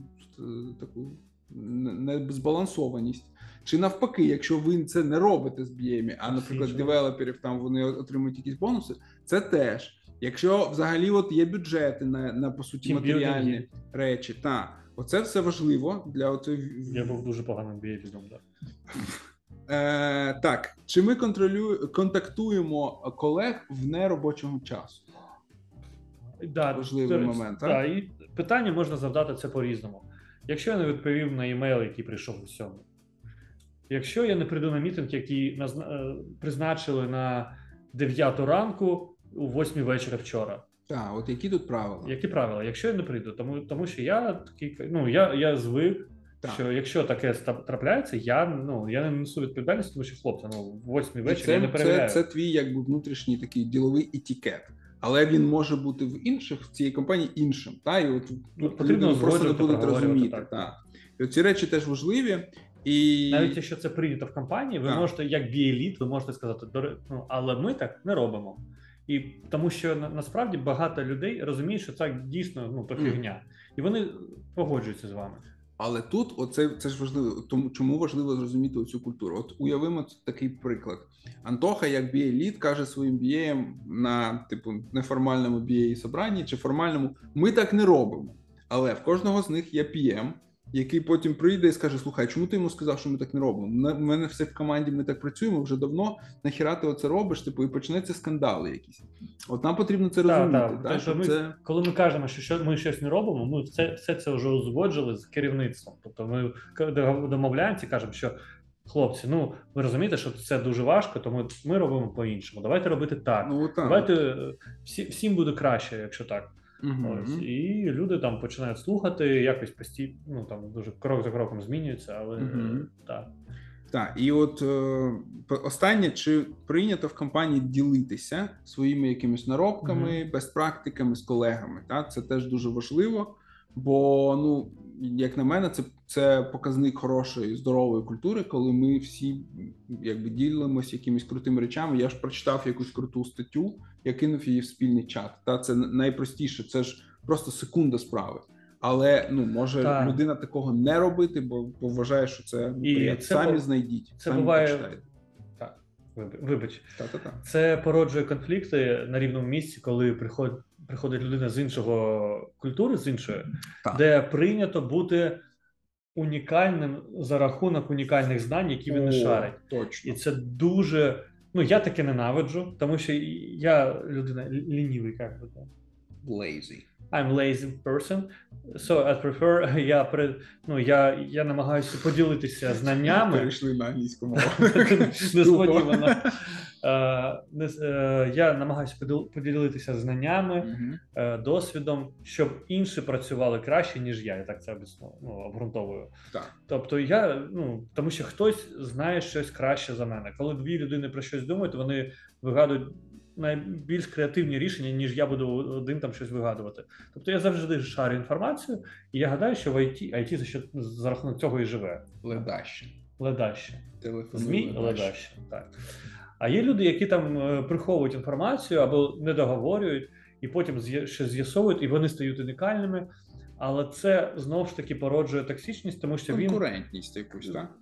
таку не- незбалансованість. Чи навпаки, якщо ви це не робите з бієми, а, наприклад, девелоперів там вони отримують якісь бонуси, це теж. Якщо взагалі от є бюджети на, на по суті матеріальні речі, та оце все важливо для оцеї Я був дуже поганим бієлізом, так. Е, так, чи ми контролю... контактуємо колег в неробочому часу? Да, Важливий це- момент, так? і питання можна завдати це по-різному. Якщо я не відповів на емейл, який прийшов у сьому, якщо я не прийду на мітинг, який е, призначили на 9 ранку у 8 вечора вчора. Так, от які тут правила? Які правила? Якщо я не прийду, тому, тому що я такий, ну я, я звик, Так. що якщо таке трапляється, я ну я не несу відповідальність, тому що хлопці, ну в 8 І вечора я не це, перевіряю. це, це твій якби внутрішній такий діловий етикет. Але він може бути в інших в цій компанії іншим. Та і от Ну, тут потрібно люди просто не будуть розуміти. так. Та. І ці речі теж важливі. І Навіть якщо це прийнято в компанії, ви Так. можете, як біеліт, ви можете сказати, «До ре- ну, але ми так не робимо. І тому що на, насправді багато людей розуміють, що це дійсно ну, то фігня. І вони погоджуються з вами. Але тут оце це ж важливо. Тому чому важливо зрозуміти оцю культуру? От уявимо такий приклад. Антоха, як BA лід, каже своїм BA на типу неформальному BA собранні чи формальному: ми так не робимо. Але в кожного з них є PM, який потім прийде і скаже: Слухай, чому ти йому сказав, що ми так не робимо? На- В мене все в команді, ми так працюємо вже давно. Нахіра ти оце робиш? Типу, і почнеться скандали якісь. От нам потрібно це Так, розуміти. так. Тобто щоб ми- це... Коли ми кажемо, що що ми щось не робимо, ми все, все це вже узгоджили з керівництвом. Тобто ми домовляємося і кажемо, що хлопці, ну ви розумієте, що це дуже важко, тому ми робимо по-іншому. Давайте робити так. Ну, так. Давайте е, всі, всім буде краще, якщо так. Мгм. Ось і люди там починають слухати, якось постійно, ну там дуже крок за кроком змінюється, але е, так. Так, і от е, останнє, чи прийнято в компанії ділитися своїми якимись наробками, бест-практиками з колегами? Так, це теж дуже важливо, бо ну, як на мене, це, це показник хорошої здорової культури, коли ми всі якби ділимося якимись крутими речами. Я ж прочитав якусь круту статтю, я кинув її в спільний чат. Та це найпростіше, це ж просто секунда справи. Але ну може Так. людина такого не робити, бо, бо вважає, що це, І це самі бу- знайдіть, це самі буває- почитайте. Так, вибач-. Та-та-та. Це породжує конфлікти на рівному місці, коли приходить, приходить людина з іншого культури, з іншої, Так. де прийнято бути унікальним за рахунок унікальних знань, які він не шарить. Точно. І це дуже. Ну, я таке ненавиджу, тому що я людина лінівий, як би так. Lazy. I'm lazy person, so I prefer, я, при, ну, я, я намагаюся поділитися знаннями. Перейшли на англійську мову. Несподівано. Е, е, Я намагаюся поділ- поділитися знаннями, е, досвідом, щоб інші працювали краще, ніж я. Я так це ну, обґрунтовую. Так. Тобто я, ну тому що хтось знає щось краще за мене. Коли дві людини про щось думають, вони вигадують найбільш креативні рішення, ніж я буду один там щось вигадувати. Тобто я завжди шарю інформацію, і я гадаю, що в IT, IT за що за рахунок цього і живе. Ледаще. Ледаще. Телефонуй ЗМІ ледаще. Так. А є люди, які там е, приховують інформацію або не договорюють, і потім ще з'ясовують, і вони стають унікальними. але це знову ж таки породжує токсичність, тому що він Конкурентність якусь, так?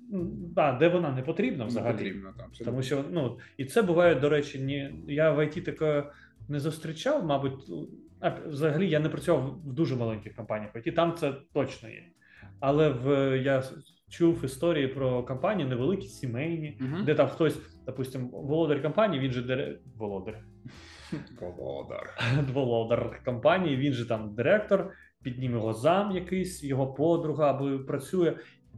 Да, де вона не потрібна Не взагалі. там. Тому що ну і це буває, до речі, ні. Я в ІТ таке не зустрічав, мабуть, а взагалі я не працював в дуже маленьких компаніях. В ІТ там це точно є. Але в я чув історії про компанії невеликі, сімейні, Мгм. де там хтось, допустим, володар компанії, він же дире... володар. Володар. володар компанії, він же там директор, під ним його зам якийсь, його подруга або працює.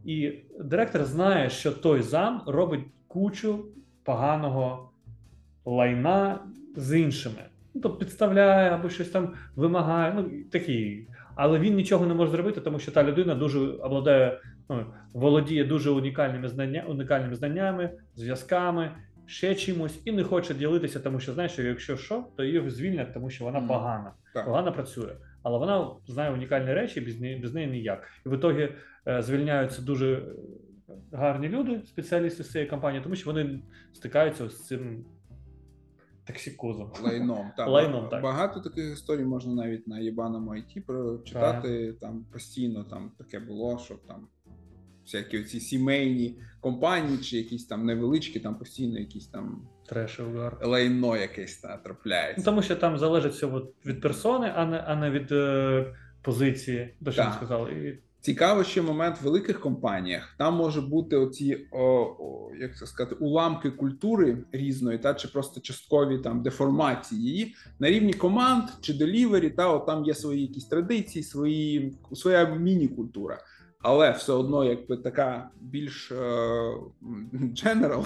І директор знає, що той зам робить кучу поганого лайна з іншими. Ну, тобто підставляє або щось там вимагає. Ну, такі. Але він нічого не може зробити, тому що та людина дуже обладає, ну, володіє дуже унікальними знання, унікальними знаннями, зв'язками, ще чимось, і не хоче ділитися, тому що знає, що якщо що, то її звільнять, тому що вона погана, Так. погано працює. Але вона знає унікальні речі, без неї, без неї ніяк. І в ітогі е, звільняються дуже е, гарні люди, спеціалісти з цієї компанії, тому що вони стикаються з цим токсикозом. Лайном. Так. Лайном, так. Багато таких історій можна навіть на єбаному IT прочитати. Там постійно там таке було, що там всякі ці сімейні компанії, чи якісь там невеличкі, там постійно якісь там Треш і угар. лайно якесь та, Ну, трапляється. тому що там залежить все від персони, а не, а не від е, позиції, до що Так. сказали. І Цікаво ще момент в великих компаніях. Там може бути оці, о, о, як це сказати, уламки культури різної, та чи просто часткові там деформації на рівні команд чи делівері. Та от там є свої якісь традиції, свої своя міні-культура. Але все одно, якби така більш general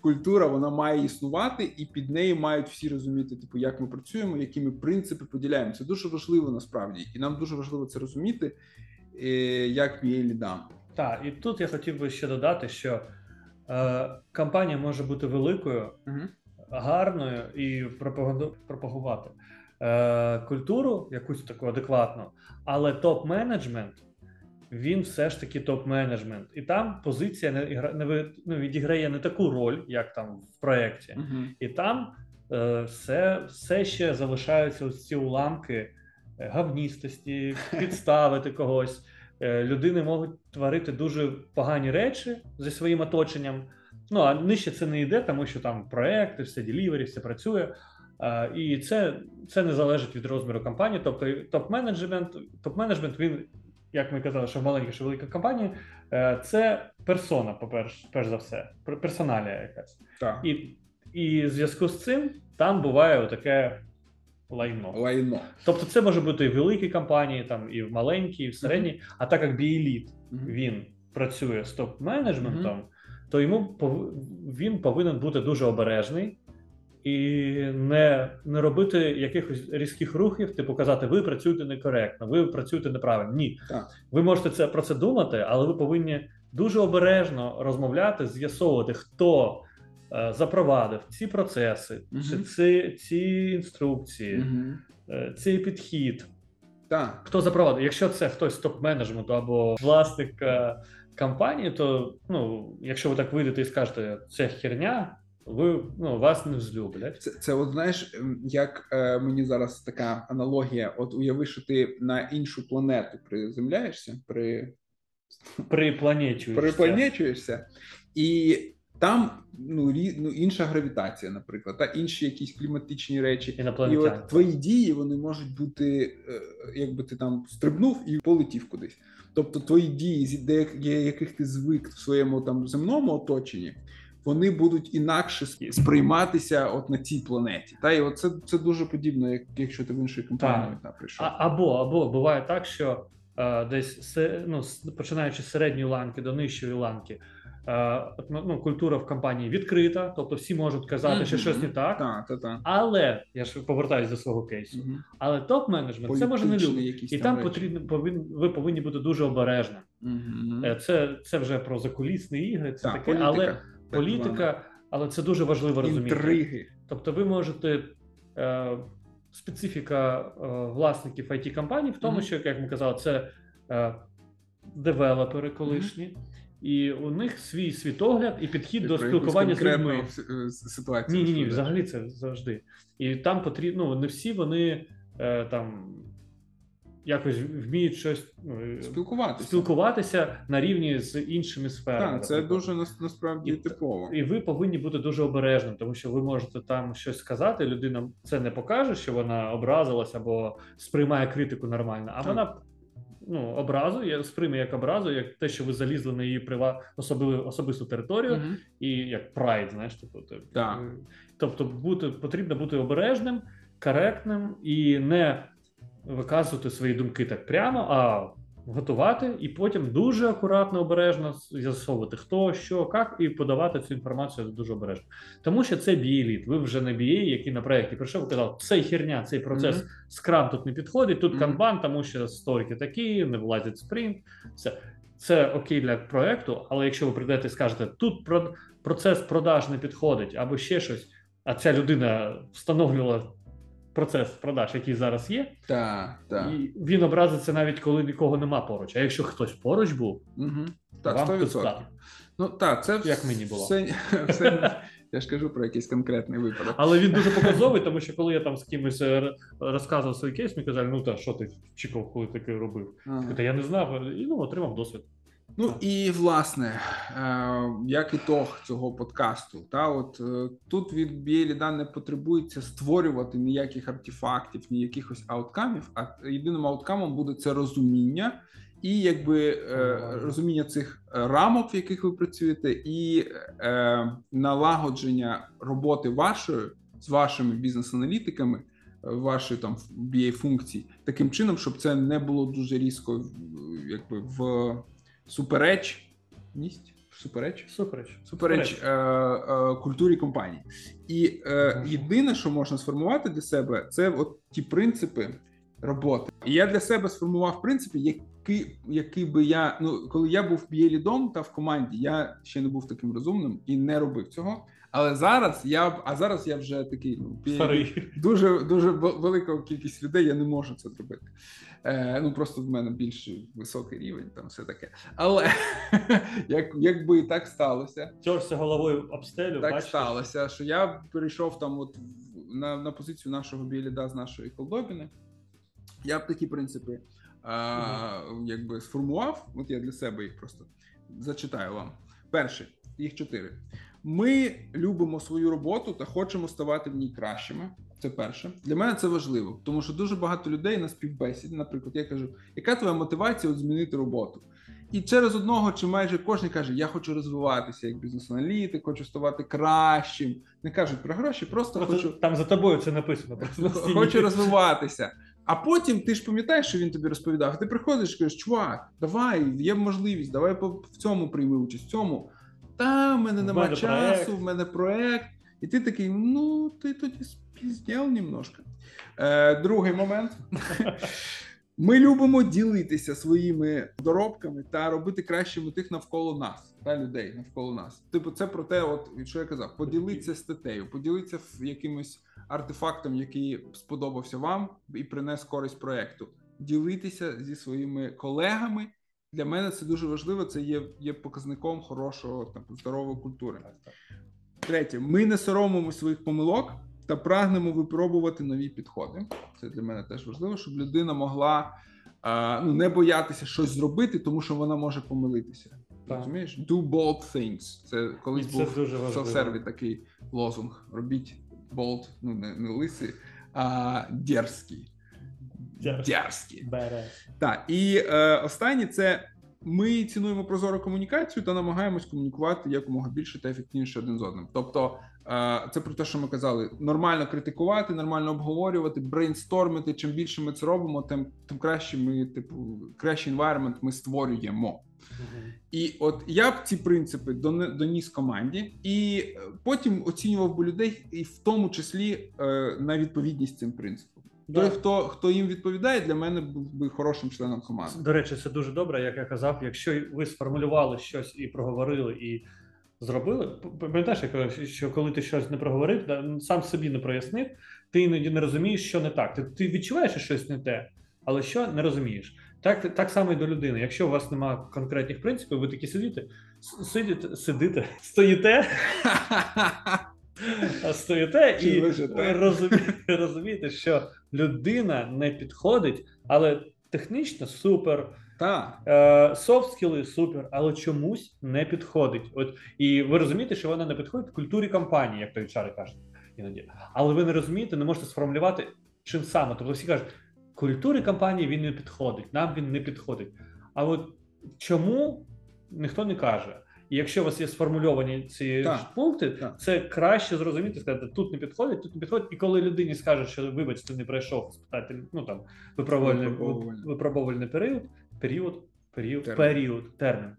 культура, вона має існувати, і під нею мають всі розуміти, типу, як ми працюємо, які ми принципи поділяємо. Це дуже важливо насправді, і нам дуже важливо це розуміти як BA лідам. Так, і тут я хотів би ще додати, що е, компанія може бути великою, гарною і пропаганду- пропагувати е, культуру, якусь таку адекватну, але топ-менеджмент. Він все ж таки топ-менеджмент, і там позиція не, не ну, відіграє не таку роль, як там в проєкті. І там е, все, все ще залишаються ось ці уламки гавністості, підставити когось. Е, людини можуть творити дуже погані речі зі своїм оточенням. Ну а нижче це не йде, тому що там проекти, все ділівері, все працює. Е, і це, це не залежить від розміру компанії. Тобто топ-менеджмент, топ-менеджмент він, як ми казали, що в маленькій, що в великій компанії, е, це персона, по-перше, перш за все, пер- персоналія якась. Так. І, і в зв'язку з цим там буває таке лайно. Лайно. Тобто, це може бути і в великій компанії, там і в маленькій, і в середній. А так як біеліт він працює з топ-менеджментом, то йому пов- він повинен бути дуже обережний і не, не робити якихось різких рухів, типу казати, ви працюєте некоректно, ви працюєте неправильно. Ні, Так. ви можете це про це думати, але ви повинні дуже обережно розмовляти, з'ясовувати, хто запровадив ці процеси, Мгм. чи ці, ці інструкції, е, цей підхід. Так. Хто запровадив? Якщо це хтось з топ-менеджменту або власник е, компанії, то ну, якщо ви так вийдете і скажете, це херня, ви ну, вас не взлюблять. Це, це от знаєш, як е, мені зараз така аналогія: от уяви, що ти на іншу планету приземляєшся, при Припланечуєшся. перепланечуєшся, і там ну, рі, ну, інша гравітація, наприклад, та інші якісь кліматичні речі. І от твої дії вони можуть бути, е, якби ти там стрибнув і полетів кудись. Тобто твої дії, з яких ти звик в своєму там земному оточенні, вони будуть інакше сприйматися от на цій планеті. Та і от це, це дуже подібно, як якщо ти в іншій компанії та, прийшов. А, або, або буває так, що е, десь ну, починаючи з середньої ланки до нижчої ланки, ну, ну, культура в компанії відкрита, тобто всі можуть казати, що щось не так. Так, та, та. Але я ж повертаюся до свого кейсу. Мгм. Але топ-менеджмент це може не Політичні любити. якісь І там речі. потрібно повин, ви повинні бути дуже обережним. Мгм. Е, Це, це вже про закулісні ігри, це Так, таке, політика, але так політика, але це дуже важливо звана. розуміти. інтриги. Тобто, ви можете е, специфіка е, власників it компаній в тому, Мгм. що як ми казали, це е, девелопери колишні, і у них свій світогляд і підхід Ти до спілкування з людьми. е, с- ситуацію. Ні, ні, ні, взагалі це завжди. І там потрібно, ну, не всі вони е, там якось вміють щось ну, Спілкуватися. спілкуватися на рівні з іншими сферами. Так, це дуже насправді І- типово. І ви повинні бути дуже обережним, тому що ви можете там щось сказати. Людина це не покаже, що вона образилась або сприймає критику нормально, а Так. вона ну, образу я- сприйме як образу, як те, що ви залізли на її прива особливу особисту територію, Мгм. і як прайд, знаєш, типу, ти- Так. е, тобто, бути потрібно бути обережним, коректним і не виказувати свої думки так прямо, а готувати і потім дуже акуратно, обережно з'ясовувати, хто, що, як, і подавати цю інформацію дуже обережно. Тому що це BA-лід. Ви вже не BA, який на проєкті прийшов і казав, цей херня, цей процес Мгм. скрам тут не підходить, тут Мгм. канбан, тому що сторіки такі, не влазить спринт. Все. Це окей для проекту, але якщо ви прийдете і скажете, тут про- процес продаж не підходить, або ще щось, а ця людина встановлювала процес продаж, який зараз є, Так, так. і він образиться навіть коли нікого нема поруч. А якщо хтось поруч був, Угу. Так, вам 100%. пизда. Ну так, це Як мені було. Все, все, я ж кажу про якийсь конкретний випадок. Але він дуже показовий, тому що коли я там з кимось е, розказував свій кейс, мені казали, ну та що ти чекав, коли таке робив? Ага. Та я не знав, і ну отримав досвід. Ну і власне, е, як ітог цього подкасту, та от е, тут від Біеліда не потребується створювати ніяких артефактів, ні якихось ауткамів. А єдиним ауткамом буде це розуміння. І якби е, розуміння цих рамок, в яких ви працюєте, і налагодження роботи вашої з вашими бізнес-аналітиками, вашої там BA функцій, таким чином, щоб це не було дуже різко, якби в суперечність, супереч, Супереч. супереч е, е, культурі компанії. І е, єдине, що можна сформувати для себе, це от ті принципи роботи. І я для себе сформував принципи, які, які би я ну коли я був лідом та в команді, я ще не був таким розумним і не робив цього. Але зараз я а зараз я вже такий ну, Старий. дуже дуже велика кількість людей. Я не можу це зробити. Е, ну просто в мене більш високий рівень, там все таке. Але як, якби так сталося, Терся головою об стелю, так бачите? сталося, що я перейшов там, от на, на позицію нашого біліда з нашої колдобіни. Я б такі принципи а, якби сформував. От я для себе їх просто зачитаю вам. Перше, їх чотири. Ми любимо свою роботу та хочемо ставати в ній кращими. Це перше. Для мене це важливо, тому що дуже багато людей на співбесіді, наприклад, я кажу, яка твоя мотивація от змінити роботу? І через одного чи майже кожен каже: Я хочу розвиватися як бізнес-аналітик, хочу ставати кращим. Не кажуть про гроші, просто Просто хочу Там за тобою це написано. просто хочу розвиватися. А потім ти ж пам'ятаєш, що він тобі розповідав. Ти приходиш і кажеш, чувак, давай, є можливість, давай в цьому прийми участь, в цьому. Та в мене В нема мене часу, проект. в мене проект. І ти такий, ну, ти тоді спіздєл немножко. Е, другий момент. Ми любимо ділитися своїми доробками та робити кращими тих навколо нас та людей навколо нас. Типу, це про те, от що я казав, поділитися статтею, поділитися якимось артефактом, який сподобався вам і принес користь проекту. Ділитися зі своїми колегами. Для мене це дуже важливо. Це є, є показником хорошого там, здорової культури. Третє, ми не соромимо своїх помилок та прагнемо випробувати нові підходи. Це для мене теж важливо, щоб людина могла а, ну, не боятися щось зробити, тому що вона може помилитися. Так. Розумієш? Do bold things. Це колись це був дуже в важливо. селф-серві такий лозунг. Робіть bold, ну не, не лисий, а дерзкий. Дерзкий. Так, і е, останнє це ми цінуємо прозору комунікацію та намагаємось комунікувати якомога більше та ефективніше один з одним. Тобто, е, це про те, що ми казали: нормально критикувати, нормально обговорювати, брейнстормити. Чим більше ми це робимо, тим тим краще ми, типу, кращий environment ми створюємо. І от я б ці принципи доніс команді, і е, потім оцінював би людей, і в тому числі е, на відповідність цим принципам. Той, хто хто їм відповідає, для мене був би хорошим членом команди. До речі, це дуже добре, як я казав. Якщо ви сформулювали щось і проговорили, і зробили, пам'ятаєш, я кажу, що коли ти щось не проговорив, ну, сам собі не прояснив, ти іноді не розумієш, що не так. Ти, ти відчуваєш, що щось не те, але що не розумієш. Так, так само і до людини. Якщо у вас немає конкретних принципів, ви такі сидите, сидите, сидите, стоїте, стоїте і розумієте, що людина не підходить, але технічно супер, Так. е, софт скіли супер, але чомусь не підходить. От і ви розумієте, що вона не підходить в культурі компанії, як то HR кажуть іноді. Але ви не розумієте, не можете сформулювати, чим саме. Тобто всі кажуть, культурі компанії він не підходить, нам він не підходить. А от чому ніхто не каже? І якщо у вас є сформульовані ці Так, пункти, так. це краще зрозуміти, сказати, тут не підходить, тут не підходить. І коли людині скажуть, що вибачте, не пройшов спитати, ну там випробувальний, Випробовувальний. випробовувальний період, період, період, Термін. період, термін,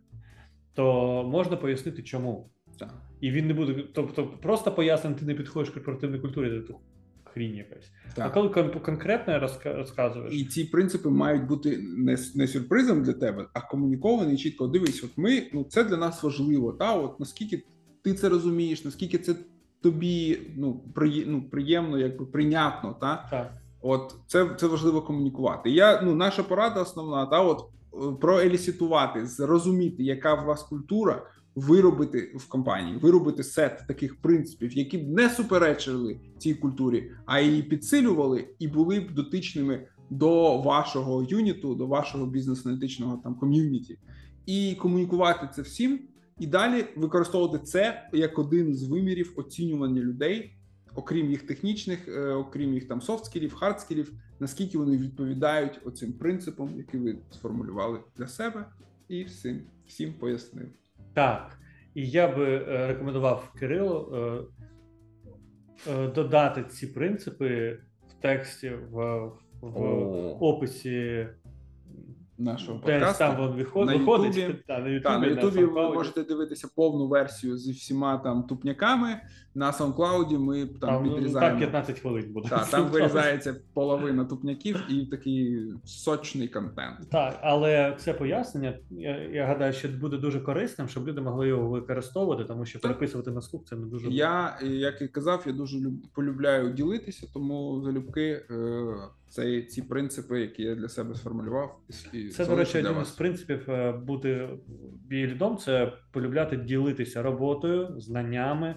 то можна пояснити, чому. так. І він не буде. Тобто, просто пояснити, ти не підходиш корпоративній культурі, хрінь якась. А коли кон- конкретно розка- розказуєш, І ці принципи мають бути не, не сюрпризом для тебе, а комуніковані чітко. Дивись, от ми ну це для нас важливо. Та от наскільки ти це розумієш, наскільки це тобі ну, приє, ну приємно, якби прийнятно, та так, от це, це важливо комунікувати. Я ну наша порада основна, та от е, проелісітувати, зрозуміти, яка в вас культура. Виробити в компанії, виробити сет таких принципів, які б не суперечили цій культурі, а її підсилювали і були б дотичними до вашого юніту, до вашого бізнес-аналітичного там ком'юніті, і комунікувати це всім, і далі використовувати це як один з вимірів оцінювання людей, окрім їх технічних, е, окрім їх там софт-скілів, хард-скілів, наскільки вони відповідають оцим принципам, які ви сформулювали для себе, і всім всім пояснив. Так. І я би е, рекомендував Кирилу е, е, додати ці принципи в тексті в, в описі. Нашого подкасту. там виход, На виходить. Ютубі. Та, на Ютубі, на Ютубі ви можете дивитися повну версію зі всіма там тупняками. На SoundCloud ми там, Там, ну, так 15 хвилин буде. Так, там вирізається половина тупняків і такий сочний контент. Так, але це пояснення, я, я гадаю, що буде дуже корисним, щоб люди могли його використовувати, тому що Так. переписувати на слух це не дуже Я, як і казав, я дуже люб, полюбляю ділитися, тому залюбки е, це ці принципи, які я для себе сформулював. і- Це, до речі, один вас. із принципів е, бути бійлідом це полюбляти ділитися роботою, знаннями,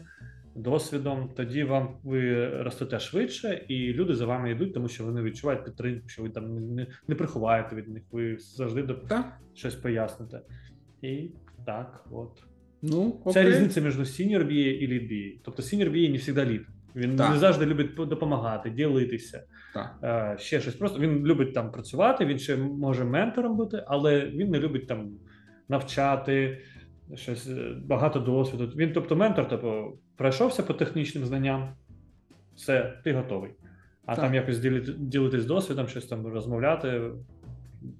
досвідом. Тоді вам ви ростете швидше, і люди за вами йдуть, тому що вони відчувають підтримку, що ви там не, не, приховаєте від них, ви завжди до Так? щось поясните. І так, от. Ну, Це різниця між senior BA і lead BA. Тобто senior BA не завжди лід. Він Так. не завжди любить допомагати, ділитися. Так. Е, ще щось. Просто він любить там працювати, він ще може ментором бути, але він не любить там навчати щось е, багато досвіду. Він, тобто, ментор, тобто, пройшовся по технічним знанням, все, ти готовий. А Так. там якось ділити, ділитись досвідом, щось там розмовляти,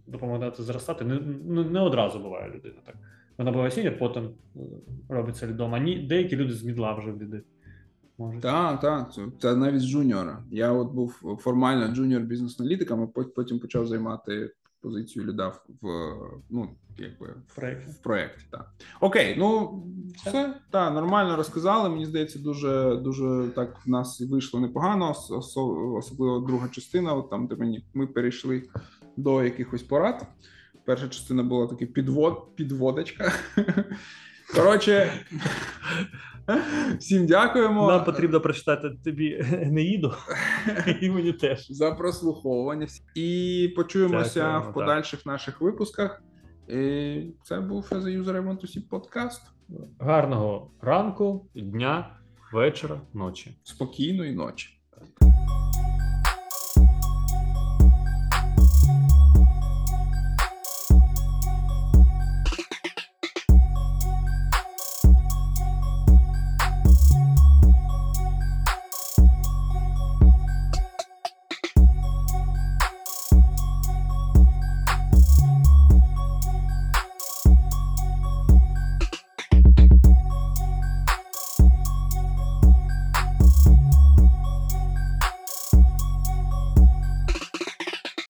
допомагати зростати. Не, не, не одразу буває людина так. Вона буває сінір, потім е, робиться лідом. А ні, деякі люди з мідла вже в ліди. Можуть. Так, так, це, це навіть з джуніора. Я от був формально джуніор бізнес-аналітиком, а потім почав займати позицію ліда в, в ну, якби В проєкті. в проєкті. Так. Окей, ну все так, нормально розказали. Мені здається, дуже дуже так в нас вийшло непогано, особливо друга частина. От там, де мені ми перейшли до якихось порад. Перша частина була такий підвод, підводочка. Коротше, всім дякуємо. Нам потрібно прочитати тобі Неїду, і мені теж. за прослуховування. І почуємося Дякуємо, в подальших наших випусках. І це був The User I Want to See подкаст. Гарного ранку, дня, вечора, ночі. Спокійної ночі.